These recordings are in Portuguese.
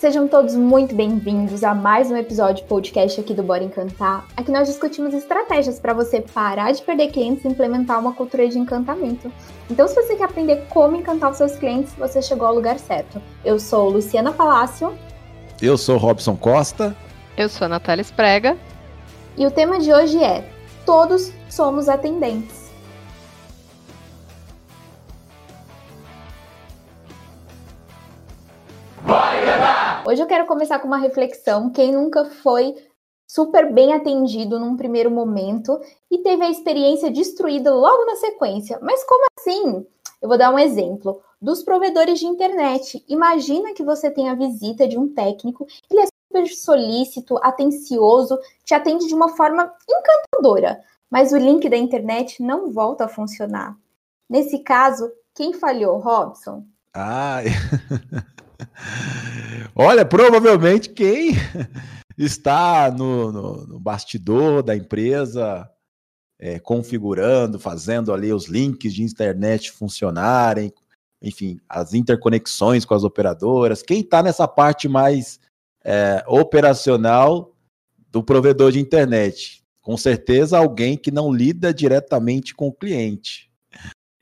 Sejam todos muito bem-vindos a mais um episódio podcast aqui do Bora Encantar. Aqui nós discutimos estratégias para você parar de perder clientes e implementar uma cultura de encantamento. Então, se você quer aprender como encantar os seus clientes, você chegou ao lugar certo. Eu sou Luciana Palácio. Eu sou Robson Costa. Eu sou a Natália Esprega. E o tema de hoje é Todos somos atendentes. Hoje eu quero começar com uma reflexão. Quem nunca foi super bem atendido num primeiro momento e teve a experiência destruída logo na sequência? Mas como assim? Eu vou dar um exemplo. Dos provedores de internet. Imagina que você tem a visita de um técnico, ele é super solícito, atencioso, te atende de uma forma encantadora, mas o link da internet não volta a funcionar. Nesse caso, quem falhou, Robson? Ah, Olha, provavelmente quem está no, no, no bastidor da empresa, é, configurando, fazendo ali os links de internet funcionarem, enfim, as interconexões com as operadoras, quem está nessa parte mais é, operacional do provedor de internet? Com certeza alguém que não lida diretamente com o cliente.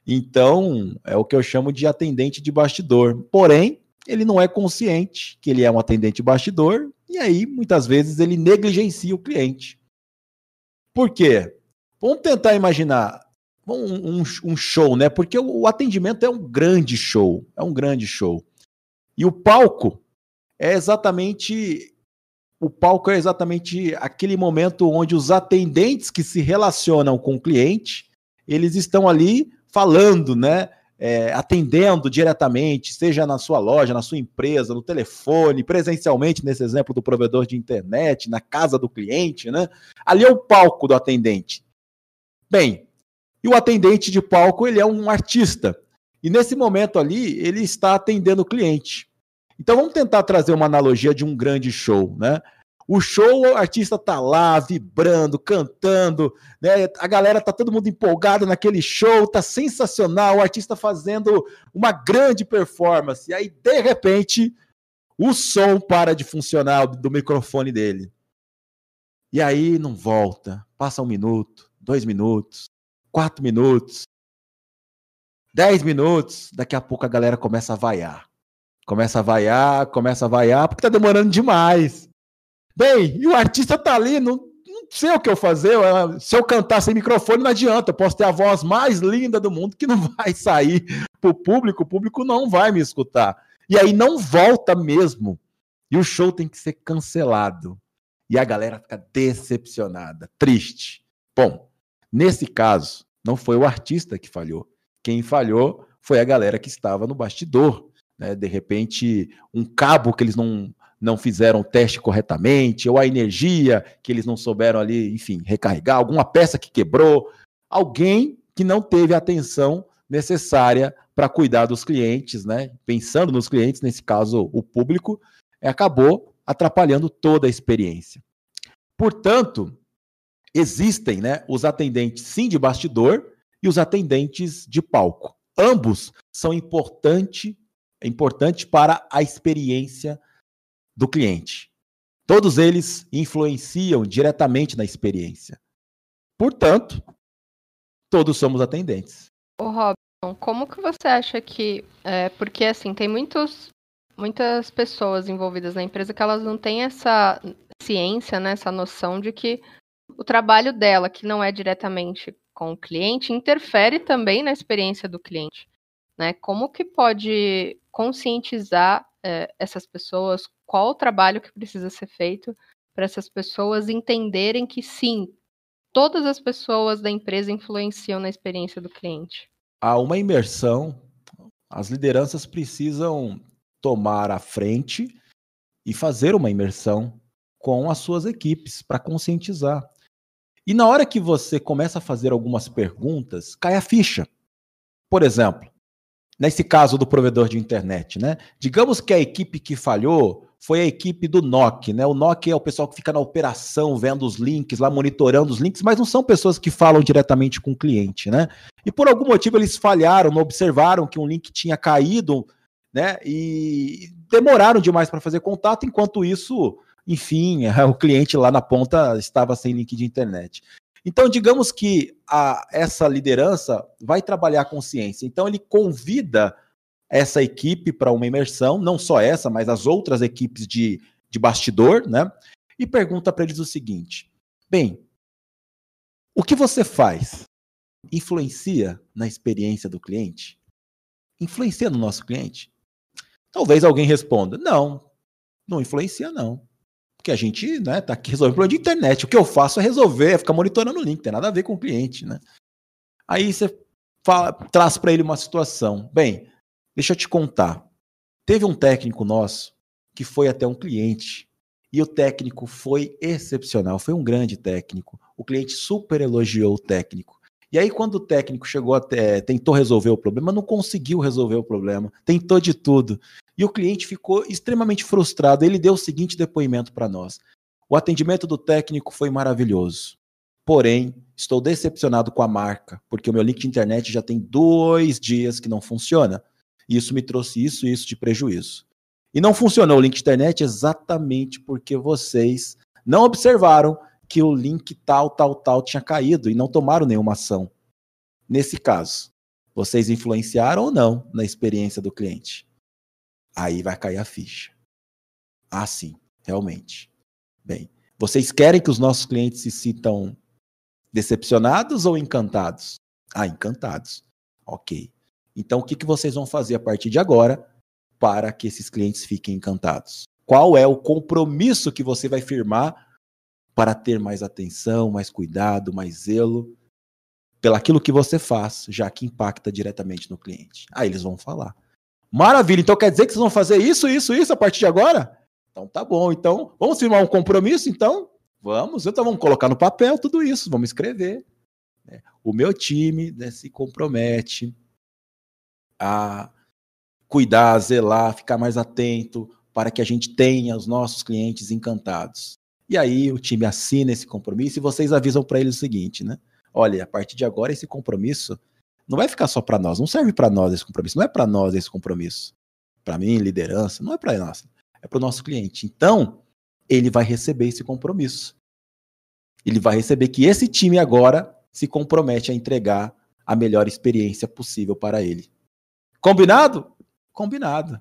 Então, é o que eu chamo de atendente de bastidor. Porém, ele não é consciente que ele é um atendente bastidor e aí muitas vezes ele negligencia o cliente. Por quê? Vamos tentar imaginar um, um, um show, né? Porque o, o atendimento é um grande show, é um grande show. E o palco é exatamente o palco é exatamente aquele momento onde os atendentes que se relacionam com o cliente, eles estão ali falando, né? É, atendendo diretamente, seja na sua loja, na sua empresa, no telefone, presencialmente, nesse exemplo do provedor de internet, na casa do cliente, né? Ali é o palco do atendente. Bem, e o atendente de palco, ele é um artista. E nesse momento ali, ele está atendendo o cliente. Então vamos tentar trazer uma analogia de um grande show, né? O show, o artista tá lá vibrando, cantando, né? A galera tá todo mundo empolgado naquele show, tá sensacional, o artista fazendo uma grande performance. E aí, de repente, o som para de funcionar do microfone dele. E aí não volta. Passa um minuto, dois minutos, quatro minutos, dez minutos. Daqui a pouco a galera começa a vaiar. Começa a vaiar, começa a vaiar, porque tá demorando demais. Bem, e o artista tá ali, não, não sei o que eu fazer. Se eu cantar sem microfone, não adianta. Eu posso ter a voz mais linda do mundo que não vai sair pro público, o público não vai me escutar. E aí não volta mesmo. E o show tem que ser cancelado. E a galera fica decepcionada, triste. Bom, nesse caso, não foi o artista que falhou. Quem falhou foi a galera que estava no bastidor. Né? De repente, um cabo que eles não não fizeram o teste corretamente, ou a energia que eles não souberam ali, enfim, recarregar, alguma peça que quebrou, alguém que não teve a atenção necessária para cuidar dos clientes, né? Pensando nos clientes, nesse caso o público, acabou atrapalhando toda a experiência. Portanto, existem, né, os atendentes sim de bastidor e os atendentes de palco. Ambos são importante, importante para a experiência do cliente. Todos eles influenciam diretamente na experiência. Portanto, todos somos atendentes. O Robson, como que você acha que. É, porque assim, tem muitos, muitas pessoas envolvidas na empresa que elas não têm essa ciência, né, essa noção de que o trabalho dela, que não é diretamente com o cliente, interfere também na experiência do cliente. Né? Como que pode conscientizar é, essas pessoas, qual o trabalho que precisa ser feito para essas pessoas entenderem que sim, todas as pessoas da empresa influenciam na experiência do cliente. Há uma imersão, as lideranças precisam tomar a frente e fazer uma imersão com as suas equipes para conscientizar. E na hora que você começa a fazer algumas perguntas, cai a ficha. Por exemplo, nesse caso do provedor de internet, né? Digamos que a equipe que falhou foi a equipe do NOC, né? O NOC é o pessoal que fica na operação, vendo os links, lá monitorando os links, mas não são pessoas que falam diretamente com o cliente, né? E por algum motivo eles falharam, não observaram que um link tinha caído né? E demoraram demais para fazer contato, enquanto isso, enfim, o cliente lá na ponta estava sem link de internet. Então, digamos que a, essa liderança vai trabalhar a consciência. Então, ele convida essa equipe para uma imersão, não só essa, mas as outras equipes de, de bastidor, né? E pergunta para eles o seguinte: bem, o que você faz influencia na experiência do cliente? Influencia no nosso cliente? Talvez alguém responda: não, não influencia, não. Porque a gente né, tá aqui resolvendo problema de internet. O que eu faço é resolver, é ficar monitorando o link, tem nada a ver com o cliente, né? Aí você fala, traz para ele uma situação. Bem, deixa eu te contar. Teve um técnico nosso que foi até um cliente e o técnico foi excepcional, foi um grande técnico. O cliente super elogiou o técnico. E aí, quando o técnico chegou até, tentou resolver o problema, não conseguiu resolver o problema, tentou de tudo. E o cliente ficou extremamente frustrado. Ele deu o seguinte depoimento para nós: O atendimento do técnico foi maravilhoso. Porém, estou decepcionado com a marca, porque o meu link de internet já tem dois dias que não funciona. E isso me trouxe isso e isso de prejuízo. E não funcionou o link de internet exatamente porque vocês não observaram que o link tal, tal, tal tinha caído e não tomaram nenhuma ação. Nesse caso, vocês influenciaram ou não na experiência do cliente? Aí vai cair a ficha. Ah, sim, realmente. Bem, vocês querem que os nossos clientes se sintam decepcionados ou encantados? Ah, encantados. Ok. Então, o que, que vocês vão fazer a partir de agora para que esses clientes fiquem encantados? Qual é o compromisso que você vai firmar para ter mais atenção, mais cuidado, mais zelo pelaquilo que você faz, já que impacta diretamente no cliente. Aí eles vão falar. Maravilha, então quer dizer que vocês vão fazer isso, isso, isso a partir de agora? Então tá bom, então vamos firmar um compromisso, então? Vamos, então vamos colocar no papel tudo isso, vamos escrever. Né? O meu time né, se compromete a cuidar, zelar, ficar mais atento para que a gente tenha os nossos clientes encantados. E aí o time assina esse compromisso e vocês avisam para ele o seguinte, né? Olha, a partir de agora esse compromisso não vai ficar só para nós, não serve para nós esse compromisso, não é para nós esse compromisso. Para mim, liderança, não é para nós, é para o nosso cliente. Então, ele vai receber esse compromisso. Ele vai receber que esse time agora se compromete a entregar a melhor experiência possível para ele. Combinado? Combinado.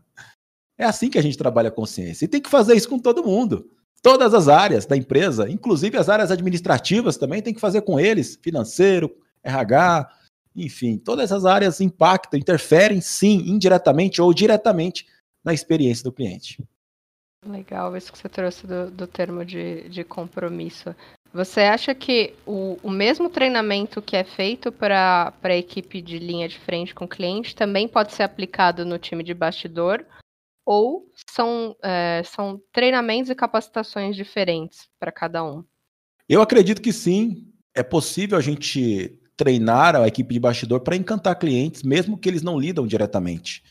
É assim que a gente trabalha a consciência. E tem que fazer isso com todo mundo. Todas as áreas da empresa, inclusive as áreas administrativas também, tem que fazer com eles, financeiro, RH, enfim, todas essas áreas impactam, interferem sim, indiretamente ou diretamente na experiência do cliente. Legal isso que você trouxe do, do termo de, de compromisso. Você acha que o, o mesmo treinamento que é feito para a equipe de linha de frente com o cliente também pode ser aplicado no time de bastidor? ou são, é, são treinamentos e capacitações diferentes para cada um? Eu acredito que sim. É possível a gente treinar a equipe de bastidor para encantar clientes, mesmo que eles não lidam diretamente.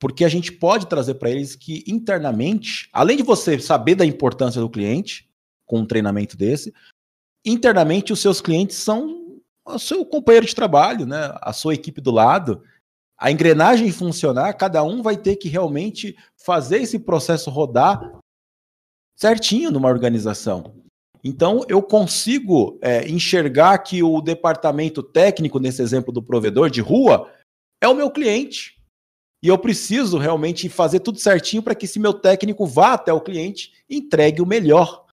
Porque a gente pode trazer para eles que internamente, além de você saber da importância do cliente, com um treinamento desse, internamente os seus clientes são o seu companheiro de trabalho, né? a sua equipe do lado, a engrenagem funcionar, cada um vai ter que realmente fazer esse processo rodar certinho numa organização. Então, eu consigo é, enxergar que o departamento técnico, nesse exemplo do provedor de rua, é o meu cliente. E eu preciso realmente fazer tudo certinho para que esse meu técnico vá até o cliente e entregue o melhor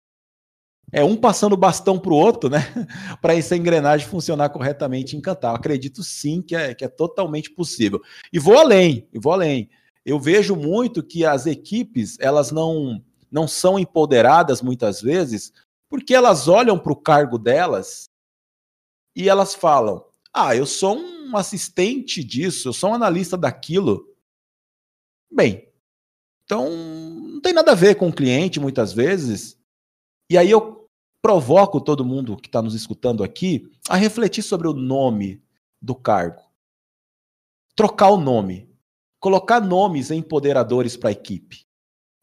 é um passando bastão para o outro, né? para essa engrenagem funcionar corretamente e encantar. Eu acredito sim que é, que é totalmente possível. E vou além, e vou além. Eu vejo muito que as equipes elas não, não são empoderadas muitas vezes porque elas olham para o cargo delas e elas falam: Ah, eu sou um assistente disso, eu sou um analista daquilo. Bem, então não tem nada a ver com o cliente muitas vezes. E aí eu provoco todo mundo que está nos escutando aqui a refletir sobre o nome do cargo. Trocar o nome. Colocar nomes empoderadores para a equipe.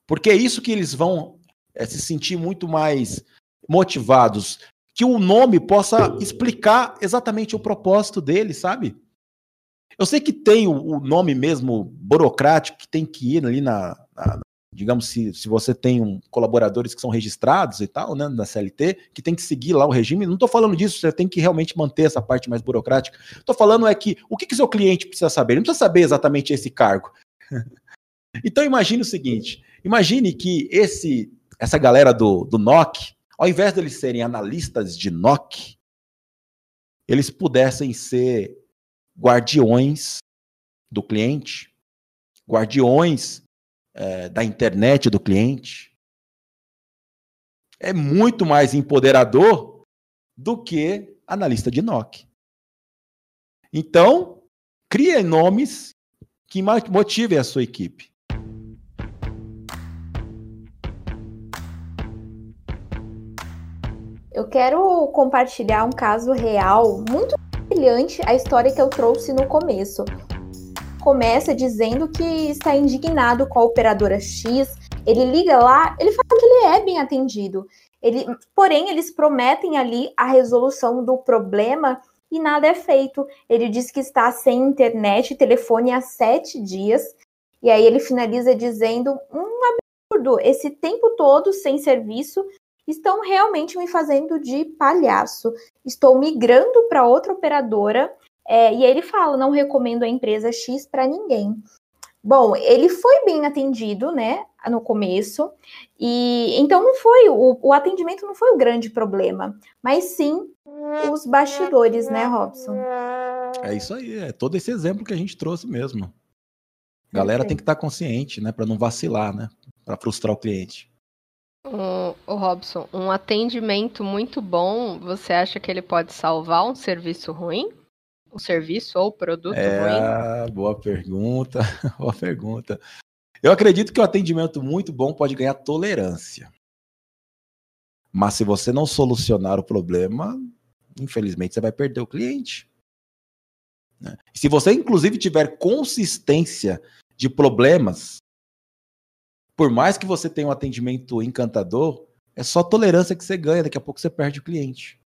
Porque é isso que eles vão é, se sentir muito mais motivados. Que o nome possa explicar exatamente o propósito deles, sabe? Eu sei que tem o, o nome mesmo burocrático que tem que ir ali na, na digamos, se, se você tem um, colaboradores que são registrados e tal, né, na CLT, que tem que seguir lá o regime, não estou falando disso, você tem que realmente manter essa parte mais burocrática. Estou falando é que o que, que seu cliente precisa saber? Ele não precisa saber exatamente esse cargo. então imagine o seguinte, imagine que esse essa galera do, do NOC, ao invés de eles serem analistas de NOC, eles pudessem ser guardiões do cliente, guardiões é, da internet do cliente. É muito mais empoderador do que analista de NOC. Então, crie nomes que motivem a sua equipe. Eu quero compartilhar um caso real muito brilhante, a história que eu trouxe no começo. Começa dizendo que está indignado com a operadora X, ele liga lá, ele fala que ele é bem atendido. Ele, porém, eles prometem ali a resolução do problema e nada é feito. Ele diz que está sem internet e telefone há sete dias. E aí ele finaliza dizendo um absurdo, esse tempo todo sem serviço estão realmente me fazendo de palhaço. Estou migrando para outra operadora é, e ele fala: não recomendo a empresa X para ninguém. Bom, ele foi bem atendido, né, no começo, e então não foi o, o atendimento não foi o grande problema, mas sim os bastidores, né, Robson? É isso aí, é todo esse exemplo que a gente trouxe mesmo. A galera tem que estar tá consciente, né, para não vacilar, né, para frustrar o cliente. O, o, Robson, um atendimento muito bom, você acha que ele pode salvar um serviço ruim? Um serviço ou produto é, ruim? Boa pergunta, boa pergunta. Eu acredito que o atendimento muito bom pode ganhar tolerância. Mas se você não solucionar o problema, infelizmente você vai perder o cliente. Né? Se você, inclusive, tiver consistência de problemas, por mais que você tenha um atendimento encantador, é só tolerância que você ganha, daqui a pouco você perde o cliente.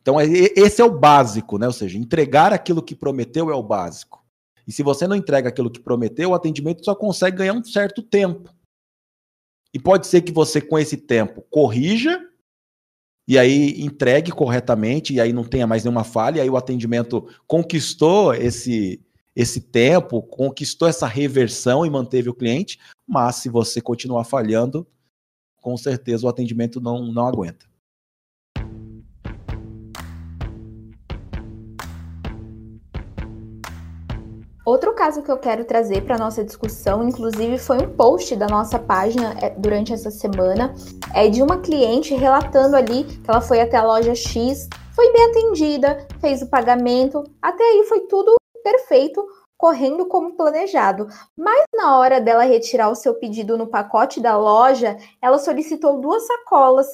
Então, é, esse é o básico, né? Ou seja, entregar aquilo que prometeu é o básico. E se você não entrega aquilo que prometeu, o atendimento só consegue ganhar um certo tempo. E pode ser que você, com esse tempo, corrija e aí entregue corretamente, e aí não tenha mais nenhuma falha, e aí o atendimento conquistou esse, esse tempo, conquistou essa reversão e manteve o cliente, mas se você continuar falhando, com certeza o atendimento não, não aguenta. Outro caso que eu quero trazer para nossa discussão, inclusive foi um post da nossa página é, durante essa semana, é de uma cliente relatando ali que ela foi até a loja X, foi bem atendida, fez o pagamento, até aí foi tudo perfeito, correndo como planejado. Mas na hora dela retirar o seu pedido no pacote da loja, ela solicitou duas sacolas,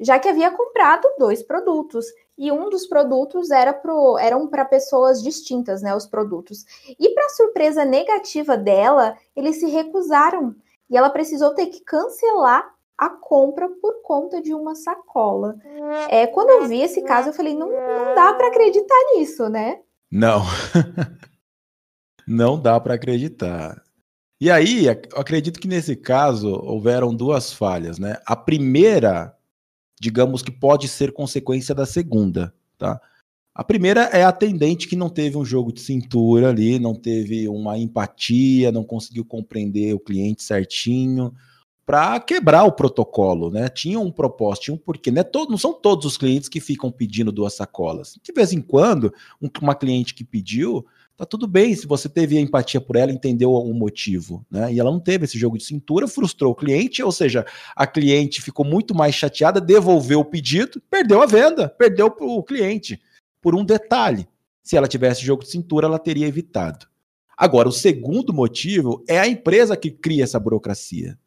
já que havia comprado dois produtos. E um dos produtos era pro, eram para pessoas distintas, né? Os produtos. E para surpresa negativa dela, eles se recusaram. E ela precisou ter que cancelar a compra por conta de uma sacola. É, quando eu vi esse caso, eu falei, não, não dá para acreditar nisso, né? Não. não dá para acreditar. E aí, acredito que nesse caso houveram duas falhas, né? A primeira, digamos que pode ser consequência da segunda, tá? A primeira é a atendente que não teve um jogo de cintura ali, não teve uma empatia, não conseguiu compreender o cliente certinho, para quebrar o protocolo, né? Tinha um propósito, tinha um porquê. Né? Todo, não são todos os clientes que ficam pedindo duas sacolas. De vez em quando, um, uma cliente que pediu, tá tudo bem se você teve a empatia por ela, entendeu o motivo, né? E ela não teve esse jogo de cintura, frustrou o cliente, ou seja, a cliente ficou muito mais chateada, devolveu o pedido, perdeu a venda, perdeu o cliente por um detalhe. Se ela tivesse jogo de cintura, ela teria evitado. Agora, o segundo motivo é a empresa que cria essa burocracia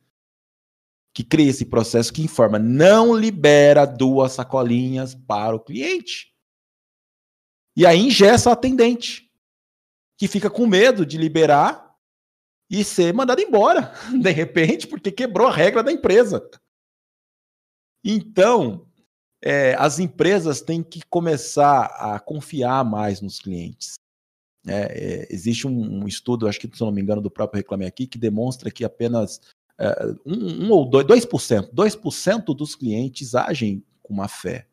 que cria esse processo que informa não libera duas sacolinhas para o cliente. E aí ingessa o atendente, que fica com medo de liberar e ser mandado embora, de repente, porque quebrou a regra da empresa. Então, é, as empresas têm que começar a confiar mais nos clientes. É, é, existe um, um, estudo, acho que se não me engano, do próprio Reclame Aqui, que demonstra que apenas é, um, um, ou dois, 2%, 2% dos clientes agem com má fé.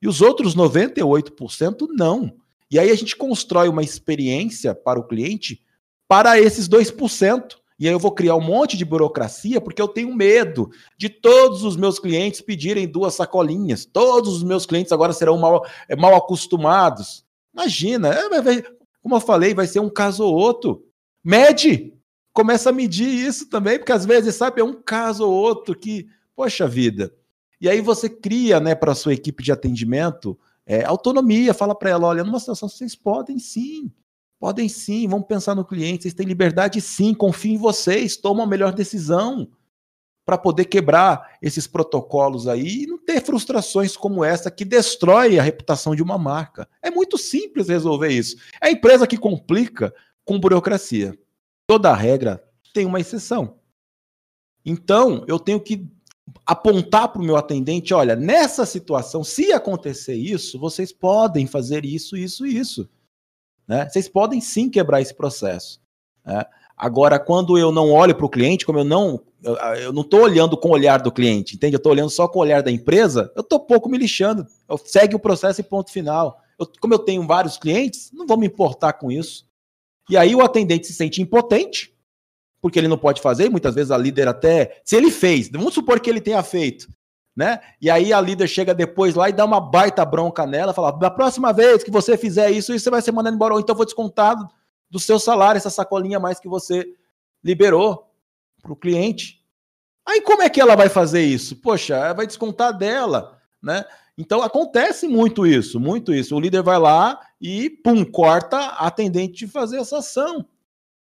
E os outros 98% não. E aí a gente constrói uma experiência para o cliente para esses 2%. E aí eu vou criar um monte de burocracia porque eu tenho medo de todos os meus clientes pedirem duas sacolinhas. Todos os meus clientes agora serão mal, é, mal acostumados. Imagina, é, como eu falei, vai ser um caso ou outro. Mede! Começa a medir isso também, porque às vezes, sabe, é um caso ou outro que, poxa vida. E aí você cria, né, para sua equipe de atendimento é, autonomia, fala para ela, olha, numa situação vocês podem sim, podem sim, vamos pensar no cliente, vocês têm liberdade sim, confiem em vocês, tomam a melhor decisão para poder quebrar esses protocolos aí e não ter frustrações como essa que destrói a reputação de uma marca. É muito simples resolver isso. É a empresa que complica com burocracia. Toda regra tem uma exceção. Então, eu tenho que apontar para o meu atendente: olha, nessa situação, se acontecer isso, vocês podem fazer isso, isso isso. Né? Vocês podem sim quebrar esse processo. Né? Agora, quando eu não olho para o cliente, como eu não eu, eu não estou olhando com o olhar do cliente, entende? Eu estou olhando só com o olhar da empresa, eu estou pouco me lixando. Eu segue o processo e ponto final. Eu, como eu tenho vários clientes, não vou me importar com isso. E aí o atendente se sente impotente, porque ele não pode fazer, muitas vezes a líder até. Se ele fez, vamos supor que ele tenha feito, né? E aí a líder chega depois lá e dá uma baita bronca nela, fala: da próxima vez que você fizer isso, isso você vai ser mandado embora, ou então vou descontar do seu salário essa sacolinha mais que você liberou para o cliente. Aí como é que ela vai fazer isso? Poxa, vai descontar dela, né? Então acontece muito isso, muito isso. O líder vai lá e pum, corta a atendente de fazer essa ação.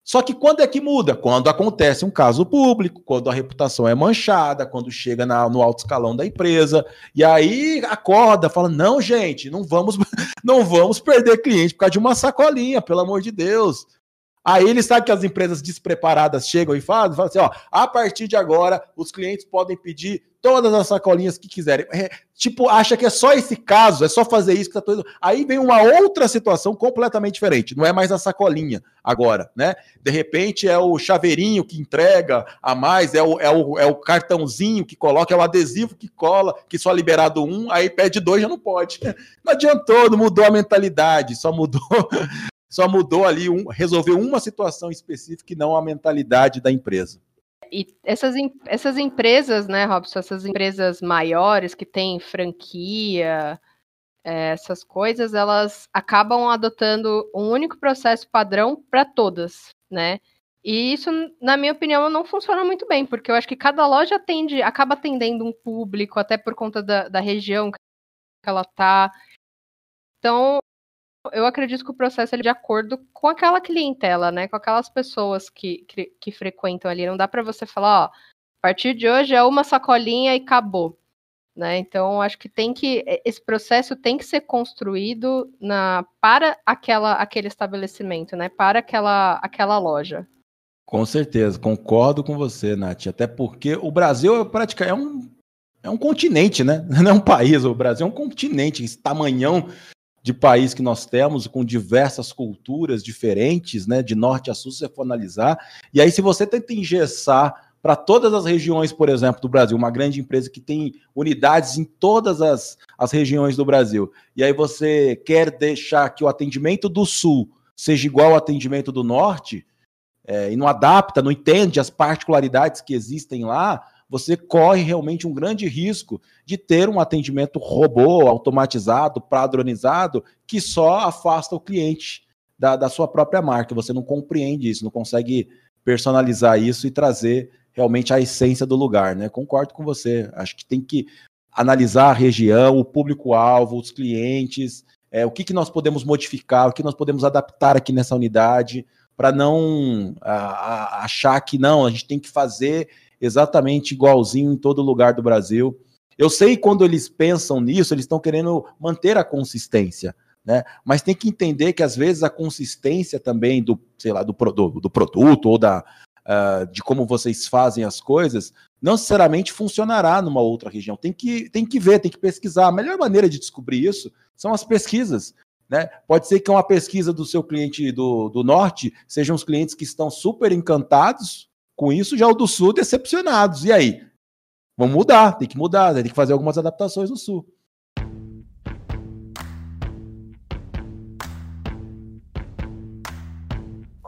Só que quando é que muda? Quando acontece um caso público, quando a reputação é manchada, quando chega na, no alto escalão da empresa, e aí acorda, fala: não, gente, não vamos, não vamos perder cliente por causa de uma sacolinha, pelo amor de Deus. Aí ele sabe que as empresas despreparadas chegam e falam, falam assim: ó, a partir de agora, os clientes podem pedir todas as sacolinhas que quiserem. É, tipo, acha que é só esse caso, é só fazer isso que tá todo. Aí vem uma outra situação completamente diferente. Não é mais a sacolinha agora, né? De repente é o chaveirinho que entrega a mais, é o, é o, é o cartãozinho que coloca, é o adesivo que cola, que só liberado um, aí pede dois já não pode. Não adiantou, não mudou a mentalidade, só mudou. Só mudou ali, um, resolveu uma situação específica e não a mentalidade da empresa e essas, essas empresas, né, Robson, essas empresas maiores que têm franquia, é, essas coisas, elas acabam adotando um único processo padrão para todas, né? E isso, na minha opinião, não funciona muito bem, porque eu acho que cada loja atende, acaba atendendo um público, até por conta da, da região que ela tá. Então, eu acredito que o processo é de acordo com aquela clientela, né? Com aquelas pessoas que, que, que frequentam ali. Não dá para você falar, ó, a partir de hoje é uma sacolinha e acabou. Né? Então, acho que tem que esse processo tem que ser construído na para aquela aquele estabelecimento, né? Para aquela aquela loja. Com certeza, concordo com você, Nath. Até porque o Brasil é praticamente é um é um continente, né? Não é um país, o Brasil é um continente, esse tamanhão de país que nós temos, com diversas culturas diferentes, né, de norte a sul, se você for analisar. E aí, se você tenta engessar para todas as regiões, por exemplo, do Brasil, uma grande empresa que tem unidades em todas as, as regiões do Brasil, e aí você quer deixar que o atendimento do sul seja igual ao atendimento do norte, é, e não adapta, não entende as particularidades que existem lá, você corre realmente um grande risco de ter um atendimento robô, automatizado, padronizado, que só afasta o cliente da, da sua própria marca. Você não compreende isso, não consegue personalizar isso e trazer realmente a essência do lugar, né? Concordo com você. Acho que tem que analisar a região, o público-alvo, os clientes, é, o que, que nós podemos modificar, o que nós podemos adaptar aqui nessa unidade, para não a, a, achar que não, a gente tem que fazer exatamente igualzinho em todo lugar do Brasil. Eu sei quando eles pensam nisso, eles estão querendo manter a consistência, né? Mas tem que entender que às vezes a consistência também do, sei lá, do, do, do produto ou da, uh, de como vocês fazem as coisas não necessariamente funcionará numa outra região. Tem que, tem que ver, tem que pesquisar. A melhor maneira de descobrir isso são as pesquisas. Né? Pode ser que uma pesquisa do seu cliente do, do norte sejam os clientes que estão super encantados com isso, já o do sul decepcionados. E aí? Vamos mudar, tem que mudar, tem que fazer algumas adaptações no sul.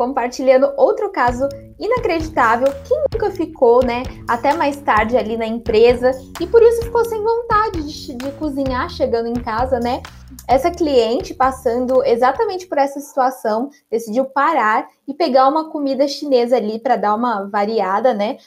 Compartilhando outro caso inacreditável que nunca ficou, né, até mais tarde ali na empresa e por isso ficou sem vontade de, de cozinhar chegando em casa, né? Essa cliente passando exatamente por essa situação decidiu parar e pegar uma comida chinesa ali para dar uma variada, né?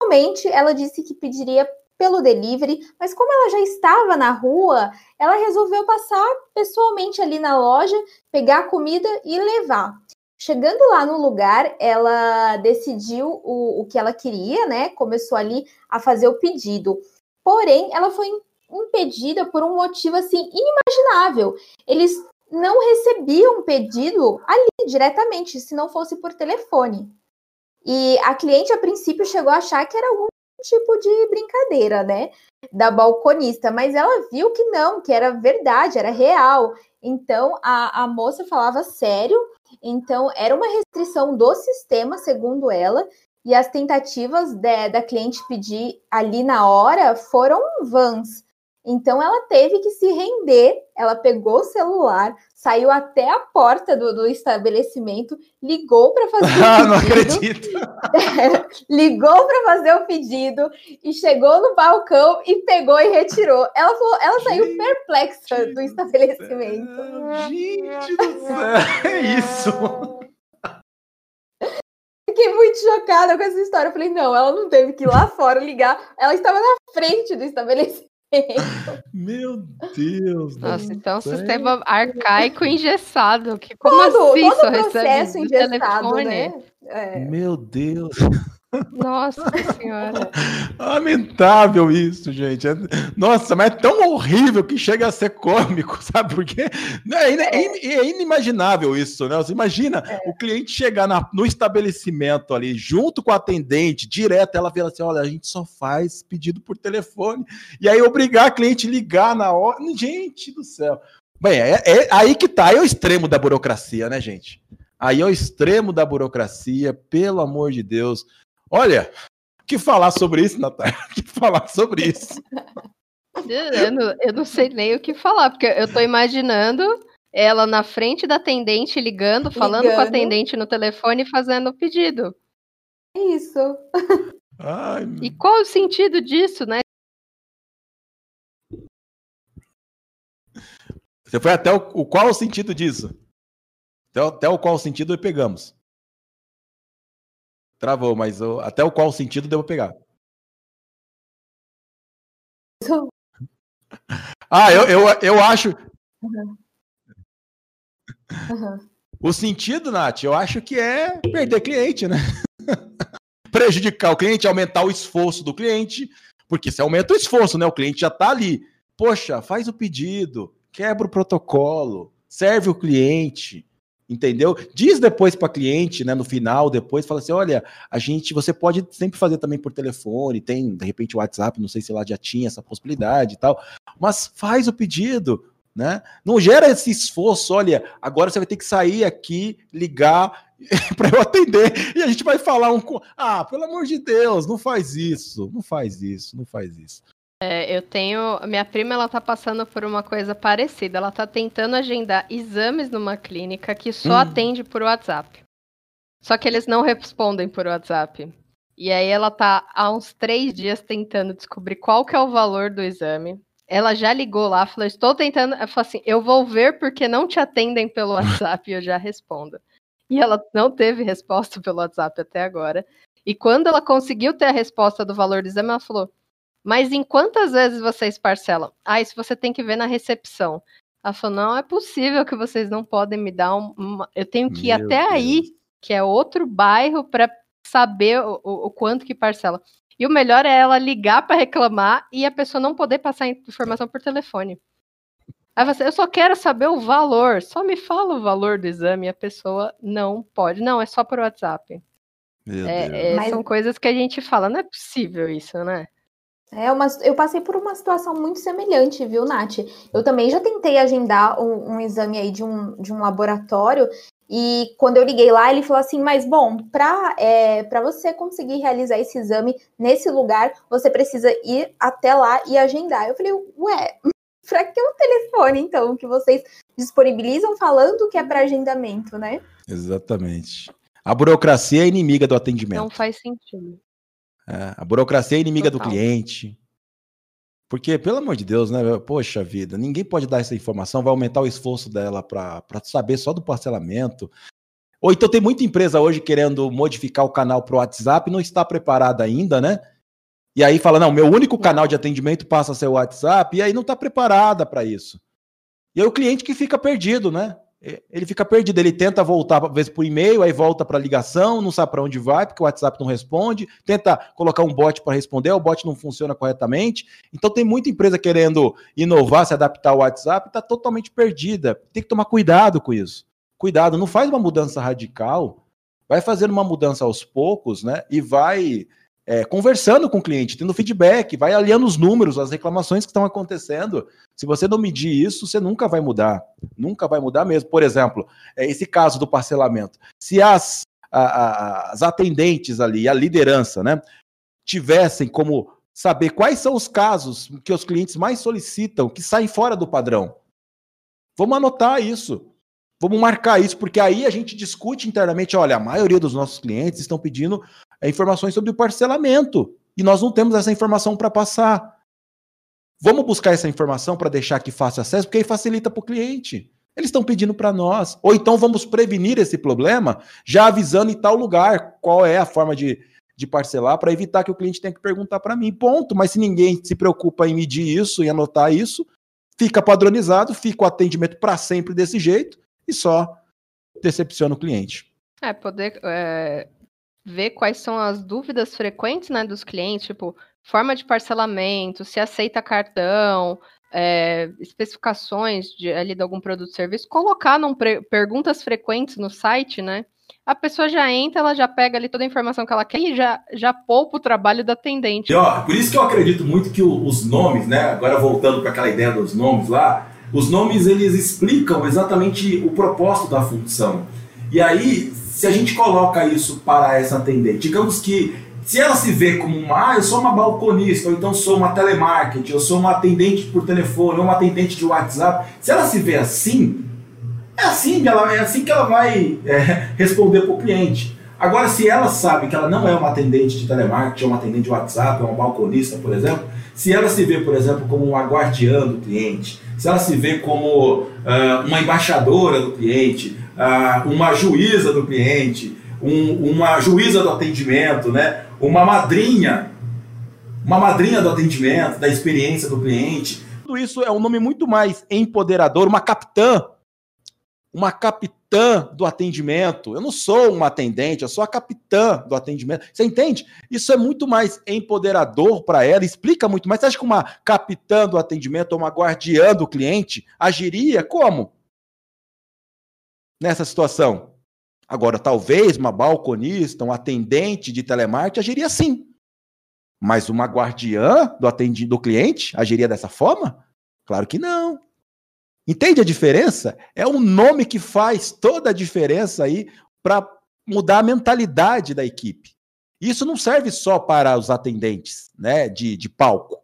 Realmente, ela disse que pediria pelo delivery, mas como ela já estava na rua, ela resolveu passar pessoalmente ali na loja, pegar a comida e levar. Chegando lá no lugar, ela decidiu o, o que ela queria, né? Começou ali a fazer o pedido. Porém, ela foi impedida por um motivo assim inimaginável. Eles não recebiam pedido ali diretamente, se não fosse por telefone. E a cliente, a princípio, chegou a achar que era algum tipo de brincadeira, né? Da balconista, mas ela viu que não, que era verdade, era real. Então a, a moça falava sério, então era uma restrição do sistema, segundo ela, e as tentativas de, da cliente pedir ali na hora foram vãs. Então ela teve que se render, ela pegou o celular, saiu até a porta do, do estabelecimento, ligou para fazer o pedido. Ah, não acredito. ligou para fazer o pedido e chegou no balcão e pegou e retirou. Ela falou, ela saiu perplexa do estabelecimento. Gente do céu, é isso. Fiquei muito chocada com essa história. Eu falei, não, ela não teve que ir lá fora ligar. Ela estava na frente do estabelecimento. Meu Deus. Nossa, então um sistema arcaico engessado. Que, como todo, assim todo o processo engessado, né? É. Meu Deus. Nossa senhora. Lamentável isso, gente. É, nossa, mas é tão horrível que chega a ser cômico, sabe por quê? É, é, é inimaginável isso, né? Você imagina é. o cliente chegar na, no estabelecimento ali, junto com a atendente, direto, ela fala assim: olha, a gente só faz pedido por telefone. E aí obrigar a cliente a ligar na hora. Gente do céu. Bem, é, é aí que tá, é o extremo da burocracia, né, gente? Aí é o extremo da burocracia, pelo amor de Deus. Olha, o que falar sobre isso, Natália? O que falar sobre isso? Eu não, eu não sei nem o que falar, porque eu tô imaginando ela na frente da atendente ligando, falando ligando. com a atendente no telefone e fazendo o pedido. É isso. Ai, e qual o sentido disso, né? Você foi até o, o qual o sentido disso? Até, até o qual sentido pegamos? Travou, mas eu, até o qual sentido devo pegar? Ah, eu, eu, eu acho. Uhum. Uhum. O sentido, Nath, eu acho que é perder cliente, né? Prejudicar o cliente, aumentar o esforço do cliente, porque se aumenta o esforço, né? O cliente já está ali. Poxa, faz o pedido, quebra o protocolo, serve o cliente entendeu? Diz depois para cliente, né, no final, depois fala assim, olha, a gente, você pode sempre fazer também por telefone, tem de repente WhatsApp, não sei se lá já tinha essa possibilidade e tal, mas faz o pedido, né? Não gera esse esforço, olha, agora você vai ter que sair aqui, ligar para eu atender e a gente vai falar um, ah, pelo amor de Deus, não faz isso, não faz isso, não faz isso. É, eu tenho. Minha prima ela tá passando por uma coisa parecida. Ela tá tentando agendar exames numa clínica que só hum. atende por WhatsApp. Só que eles não respondem por WhatsApp. E aí ela tá há uns três dias tentando descobrir qual que é o valor do exame. Ela já ligou lá, falou: estou tentando. Ela falou assim: eu vou ver porque não te atendem pelo WhatsApp e eu já respondo. E ela não teve resposta pelo WhatsApp até agora. E quando ela conseguiu ter a resposta do valor do exame, ela falou: mas em quantas vezes vocês parcelam? Ah, isso você tem que ver na recepção. Ela falou: não é possível que vocês não podem me dar um, uma. Eu tenho que ir Meu até Deus. aí, que é outro bairro, para saber o, o, o, quanto que parcela. E o melhor é ela ligar para reclamar e a pessoa não poder passar informação por telefone. Aí você, eu só quero saber o valor, só me fala o valor do exame. E a pessoa não pode. Não, é só por WhatsApp. É, é, Mas... São coisas que a gente fala, não é possível isso, né? É uma, eu passei por uma situação muito semelhante, viu, Nath? Eu também já tentei agendar um, um exame aí de um, de um laboratório e quando eu liguei lá, ele falou assim: Mas bom, para é, você conseguir realizar esse exame nesse lugar, você precisa ir até lá e agendar. Eu falei: Ué, para que o telefone, então, que vocês disponibilizam falando que é para agendamento, né? Exatamente. A burocracia é inimiga do atendimento. Não faz sentido. É, a burocracia é inimiga Total. do cliente. Porque, pelo amor de Deus, né? Poxa vida, ninguém pode dar essa informação, vai aumentar o esforço dela para saber só do parcelamento. Ou então tem muita empresa hoje querendo modificar o canal para o WhatsApp, não está preparada ainda, né? E aí fala: não, meu único canal de atendimento passa a ser o WhatsApp, e aí não está preparada para isso. E aí o cliente que fica perdido, né? Ele fica perdido, ele tenta voltar, às vezes, por e-mail, aí volta para ligação, não sabe para onde vai, porque o WhatsApp não responde, tenta colocar um bot para responder, o bot não funciona corretamente. Então tem muita empresa querendo inovar, se adaptar ao WhatsApp, está totalmente perdida. Tem que tomar cuidado com isso. Cuidado, não faz uma mudança radical, vai fazendo uma mudança aos poucos, né? E vai é, conversando com o cliente, tendo feedback, vai aliando os números, as reclamações que estão acontecendo. Se você não medir isso, você nunca vai mudar. Nunca vai mudar mesmo. Por exemplo, é, esse caso do parcelamento. Se as, a, a, as atendentes ali, a liderança, né, tivessem como saber quais são os casos que os clientes mais solicitam, que saem fora do padrão. Vamos anotar isso. Vamos marcar isso, porque aí a gente discute internamente. Olha, a maioria dos nossos clientes estão pedindo informações sobre o parcelamento. E nós não temos essa informação para passar. Vamos buscar essa informação para deixar que fácil acesso, porque aí facilita para o cliente. Eles estão pedindo para nós. Ou então vamos prevenir esse problema, já avisando em tal lugar qual é a forma de, de parcelar, para evitar que o cliente tenha que perguntar para mim. Ponto. Mas se ninguém se preocupa em medir isso e anotar isso, fica padronizado, fica o atendimento para sempre desse jeito e só decepciona o cliente. É, poder é, ver quais são as dúvidas frequentes né, dos clientes, tipo, forma de parcelamento, se aceita cartão, é, especificações de, ali de algum produto ou serviço, colocar num perguntas frequentes no site, né? A pessoa já entra, ela já pega ali toda a informação que ela quer e já, já poupa o trabalho da atendente. E, ó, por isso que eu acredito muito que o, os nomes, né? Agora voltando para aquela ideia dos nomes lá, os nomes eles explicam exatamente o propósito da função. E aí, se a gente coloca isso para essa atendente, digamos que se ela se vê como uma, ah, eu sou uma balconista, ou então sou uma telemarketing, eu sou uma atendente por telefone, ou uma atendente de WhatsApp, se ela se vê assim, é assim que ela, é assim que ela vai é, responder para o cliente. Agora, se ela sabe que ela não é uma atendente de telemarketing, ou uma atendente de WhatsApp, ou uma balconista, por exemplo, se ela se vê, por exemplo, como uma guardiã do cliente, se ela se vê como uh, uma embaixadora do cliente, uma juíza do cliente, um, uma juíza do atendimento, né? uma madrinha, uma madrinha do atendimento, da experiência do cliente. Tudo isso é um nome muito mais empoderador, uma capitã, uma capitã do atendimento. Eu não sou uma atendente, eu sou a capitã do atendimento. Você entende? Isso é muito mais empoderador para ela, explica muito mais. Você acha que uma capitã do atendimento ou uma guardiã do cliente agiria como? Nessa situação. Agora, talvez uma balconista, um atendente de telemarketing agiria assim. Mas uma guardiã do atendido do cliente agiria dessa forma? Claro que não. Entende a diferença? É um nome que faz toda a diferença aí para mudar a mentalidade da equipe. Isso não serve só para os atendentes né, de, de palco.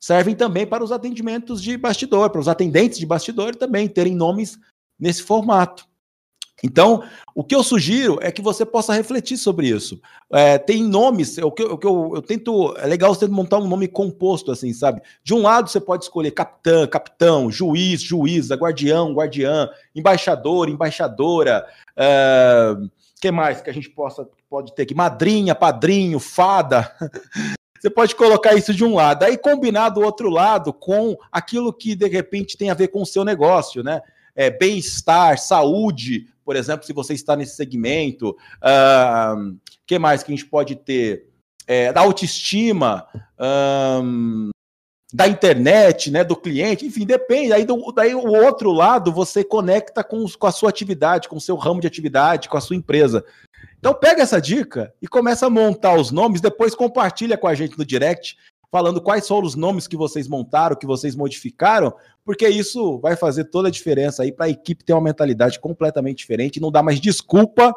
Servem também para os atendimentos de bastidor, para os atendentes de bastidor também terem nomes nesse formato. Então, o que eu sugiro é que você possa refletir sobre isso. É, tem nomes, o que, o que eu, eu, tento. É legal você montar um nome composto, assim, sabe? De um lado você pode escolher capitã, capitão, juiz, juíza, guardião, guardiã, embaixador, embaixadora. Uh, que mais que a gente possa, pode ter aqui? Madrinha, padrinho, fada. Você pode colocar isso de um lado, aí combinar do outro lado com aquilo que de repente tem a ver com o seu negócio, né? É, bem-estar, saúde, por exemplo, se você está nesse segmento. O uh, que mais que a gente pode ter? É, da autoestima, um, da internet, né, do cliente, enfim, depende. Aí do, daí o outro lado você conecta com, com a sua atividade, com o seu ramo de atividade, com a sua empresa. Então pega essa dica e começa a montar os nomes, depois compartilha com a gente no direct falando quais foram os nomes que vocês montaram, que vocês modificaram, porque isso vai fazer toda a diferença aí para a equipe ter uma mentalidade completamente diferente não dar mais desculpa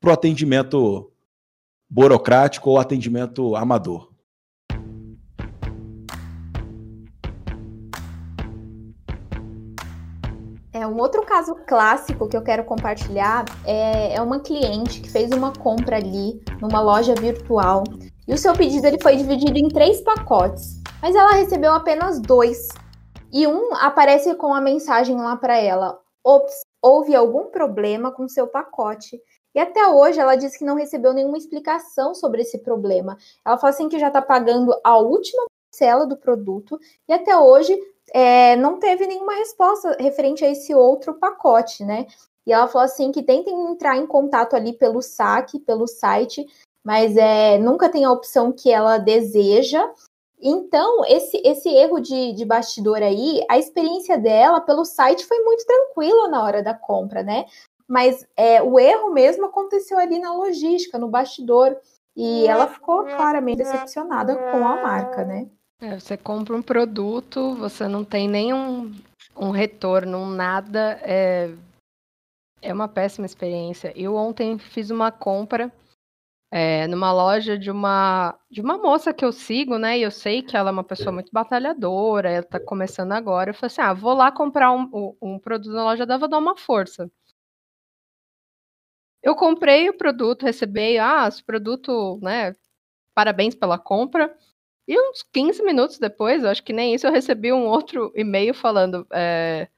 para o atendimento burocrático ou atendimento amador. É, um outro caso clássico que eu quero compartilhar é, é uma cliente que fez uma compra ali numa loja virtual e o seu pedido ele foi dividido em três pacotes, mas ela recebeu apenas dois. E um aparece com a mensagem lá para ela: Ops, houve algum problema com seu pacote. E até hoje ela disse que não recebeu nenhuma explicação sobre esse problema. Ela falou assim que já está pagando a última parcela do produto e até hoje é, não teve nenhuma resposta referente a esse outro pacote, né? E ela falou assim que tentem entrar em contato ali pelo saque, pelo site, mas é, nunca tem a opção que ela deseja. Então, esse, esse erro de, de bastidor aí, a experiência dela pelo site foi muito tranquila na hora da compra, né? Mas é, o erro mesmo aconteceu ali na logística, no bastidor. E ela ficou claramente decepcionada com a marca, né? É, você compra um produto, você não tem nenhum um retorno, um nada. É, é uma péssima experiência. Eu ontem fiz uma compra é, numa loja de uma, de uma moça que eu sigo, né? E eu sei que ela é uma pessoa muito batalhadora, ela tá começando agora. Eu falei assim: ah, vou lá comprar um, um produto na loja dela, vou dar uma força. Eu comprei o produto, recebi, ah, esse produto, né? Parabéns pela compra. E uns 15 minutos depois, eu acho que nem isso, eu recebi um outro e-mail falando é,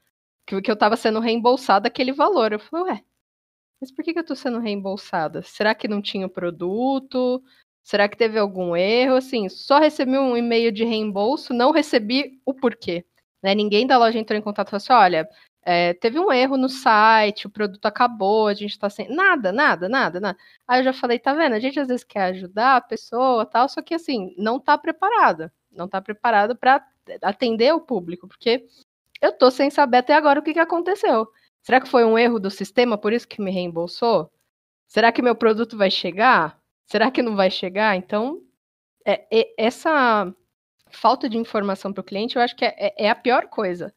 que, que eu estava sendo reembolsada aquele valor. Eu falei, ué, mas por que, eu estou sendo reembolsada? Será que não tinha o produto? Será que teve algum erro? Assim, só recebi um e-mail de reembolso, não recebi o porquê. Né? Ninguém da loja entrou em contato e falou assim: olha, é, teve um erro no site, o produto acabou, a gente tá sem. Nada, nada, nada, nada. Aí eu já falei, tá vendo? A gente às vezes quer ajudar a pessoa tal, só que assim, não tá preparada. Não tá preparada para atender o público, porque eu tô sem saber até agora o que, que aconteceu. Será que foi um erro do sistema, por isso que me reembolsou? Será que meu produto vai chegar? Será que não vai chegar? Então, é, é, essa falta de informação para o cliente, eu acho que é, é, é a pior coisa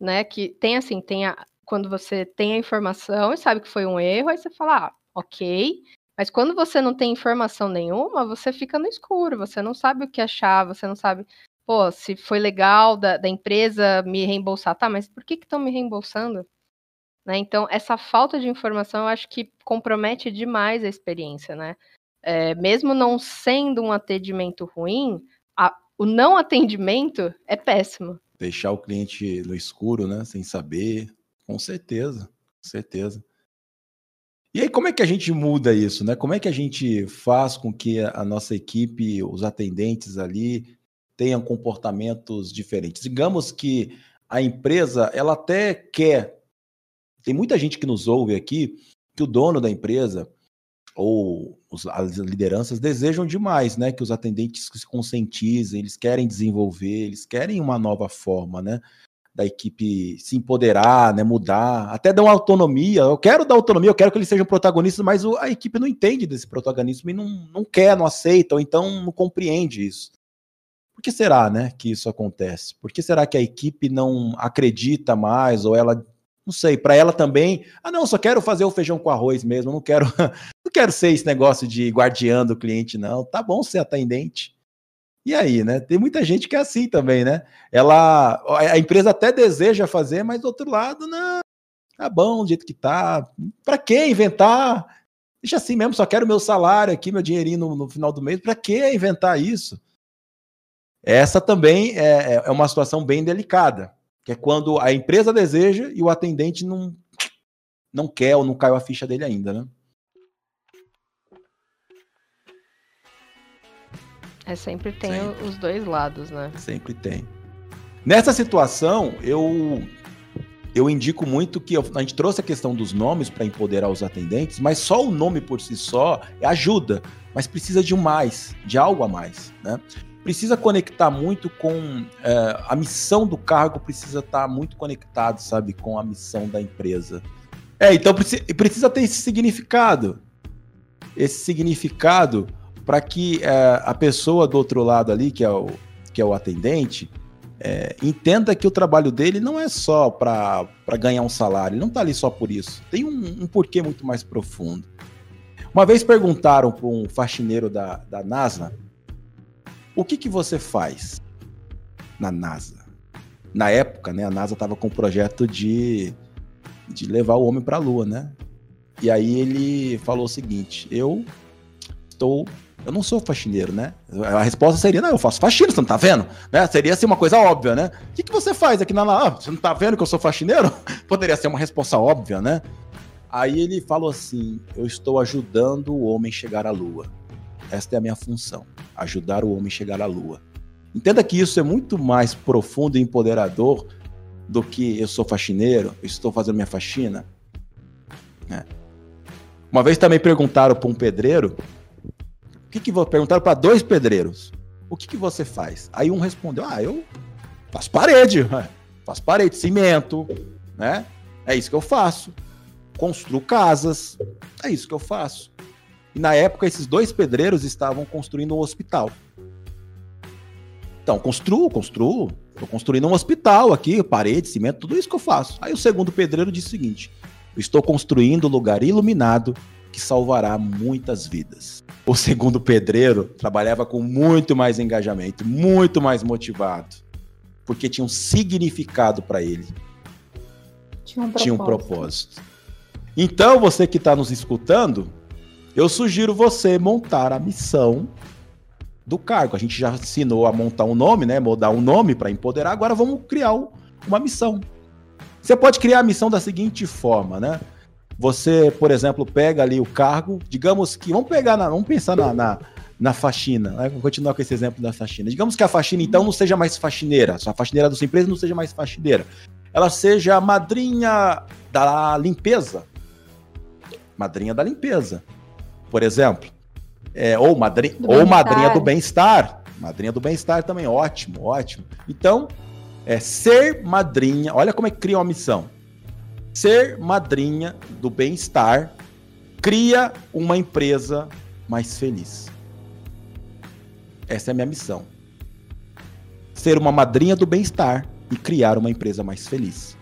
né? Que tem assim, tem a, quando você tem a informação e sabe que foi um erro, aí você fala, ah, ok. Mas quando você não tem informação nenhuma, você fica no escuro, você não sabe o que achar, você não sabe, pô, se foi legal da, da empresa me reembolsar, tá, mas por que estão me reembolsando? Né? Então, essa falta de informação eu acho que compromete demais a experiência, né? É, mesmo não sendo um atendimento ruim, a, o não atendimento é péssimo deixar o cliente no escuro, né? Sem saber. Com certeza, com certeza. E aí, como é que a gente muda isso, né? Como é que a gente faz com que a nossa equipe, os atendentes ali, tenham comportamentos diferentes? Digamos que a empresa, ela até quer. Tem muita gente que nos ouve aqui que o dono da empresa ou as lideranças desejam demais, né, que os atendentes se conscientizem, eles querem desenvolver, eles querem uma nova forma, né, da equipe se empoderar, né, mudar, até dar uma autonomia. Eu quero dar autonomia, eu quero que eles sejam protagonistas, mas a equipe não entende desse protagonismo e não, não quer, não aceita, ou então não compreende isso. Por que será, né, que isso acontece? Por que será que a equipe não acredita mais ou ela não sei, para ela também, ah não, só quero fazer o feijão com arroz mesmo, não quero, não quero ser esse negócio de guardiã do cliente não. Tá bom ser atendente. E aí, né? Tem muita gente que é assim também, né? Ela, a empresa até deseja fazer, mas do outro lado, não, tá bom do jeito que tá. Para que inventar? Deixa assim mesmo, só quero meu salário aqui, meu dinheirinho no, no final do mês. Para que inventar isso? Essa também é, é, é uma situação bem delicada que é quando a empresa deseja e o atendente não, não quer ou não caiu a ficha dele ainda, né? É, sempre tem sempre. os dois lados, né? Sempre tem. Nessa situação, eu eu indico muito que a gente trouxe a questão dos nomes para empoderar os atendentes, mas só o nome por si só ajuda, mas precisa de um mais, de algo a mais, né? Precisa conectar muito com é, a missão do cargo, precisa estar tá muito conectado, sabe, com a missão da empresa. É, então precisa, ter esse significado. Esse significado para que é, a pessoa do outro lado ali, que é o, que é o atendente, é, entenda que o trabalho dele não é só para ganhar um salário, ele não está ali só por isso. Tem um, um, porquê muito mais profundo. Uma vez perguntaram para um faxineiro da, da NASA o que, que você faz na NASA. Na época, né, a NASA estava com o projeto de, de levar o homem para a Lua, né? E aí ele falou o seguinte: eu estou eu não sou faxineiro, né? A resposta seria, não, eu faço faxina, você não tá vendo? Né? Seria assim uma coisa óbvia, né? O que, que você faz aqui na... Ah, você não tá vendo que eu sou faxineiro? Poderia ser uma resposta óbvia, né? Aí ele falou assim, eu estou ajudando o homem chegar à lua. Esta é a minha função, ajudar o homem chegar à lua. Entenda que isso é muito mais profundo e empoderador do que eu sou faxineiro, eu estou fazendo minha faxina. É. Uma vez também perguntaram para um pedreiro o que que vou perguntar para dois pedreiros? O que que você faz? Aí um respondeu: "Ah, eu faço parede, faço parede, cimento, né? É isso que eu faço. Construo casas. É isso que eu faço." E na época esses dois pedreiros estavam construindo um hospital. Então, construo, construo. Estou construindo um hospital aqui, parede, cimento, tudo isso que eu faço. Aí o segundo pedreiro disse o seguinte: estou construindo um lugar iluminado que salvará muitas vidas. O segundo pedreiro trabalhava com muito mais engajamento, muito mais motivado, porque tinha um significado para ele. Tinha um, tinha um propósito. Então, você que está nos escutando, eu sugiro você montar a missão do cargo. A gente já ensinou a montar um nome, né? Mudar um nome para empoderar. Agora vamos criar uma missão. Você pode criar a missão da seguinte forma, né? Você, por exemplo, pega ali o cargo, digamos que. Vamos pegar, na, vamos pensar na, na, na faxina, né? Vou continuar com esse exemplo da faxina. Digamos que a faxina, então, não seja mais faxineira, a faxineira da sua empresa não seja mais faxineira. Ela seja a madrinha da limpeza. Madrinha da limpeza, por exemplo. É, ou, madrinha, ou madrinha do bem-estar. Madrinha do bem-estar também, ótimo, ótimo. Então, é ser madrinha. Olha como é que cria uma missão ser madrinha do bem-estar cria uma empresa mais feliz. Essa é a minha missão. Ser uma madrinha do bem-estar e criar uma empresa mais feliz.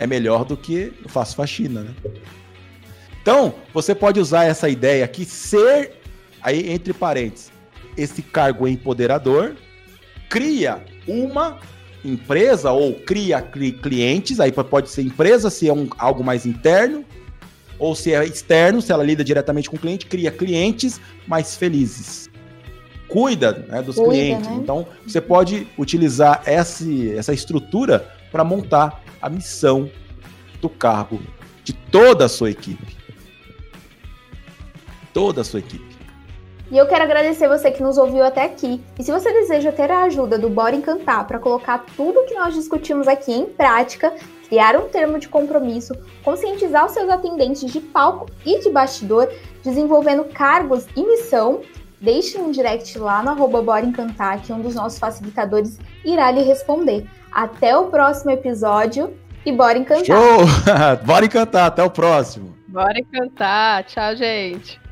É melhor do que eu faço faxina, né? Então, você pode usar essa ideia aqui, ser, aí entre parênteses, esse cargo empoderador, cria uma empresa ou cria clientes, aí pode ser empresa, se é um, algo mais interno, ou se é externo, se ela lida diretamente com o cliente, cria clientes mais felizes. Cuida né, dos Cuida, clientes. Né? Então, você pode utilizar esse, essa estrutura para montar a missão do cargo de toda a sua equipe. Toda a sua equipe. E eu quero agradecer você que nos ouviu até aqui. E se você deseja ter a ajuda do Bora Encantar para colocar tudo que nós discutimos aqui em prática, criar um termo de compromisso, conscientizar os seus atendentes de palco e de bastidor, desenvolvendo cargos e missão, deixe um direct lá no arroba Bora Encantar, que um dos nossos facilitadores irá lhe responder. Até o próximo episódio e bora encantar! Show! bora encantar, até o próximo! Bora encantar! Tchau, gente!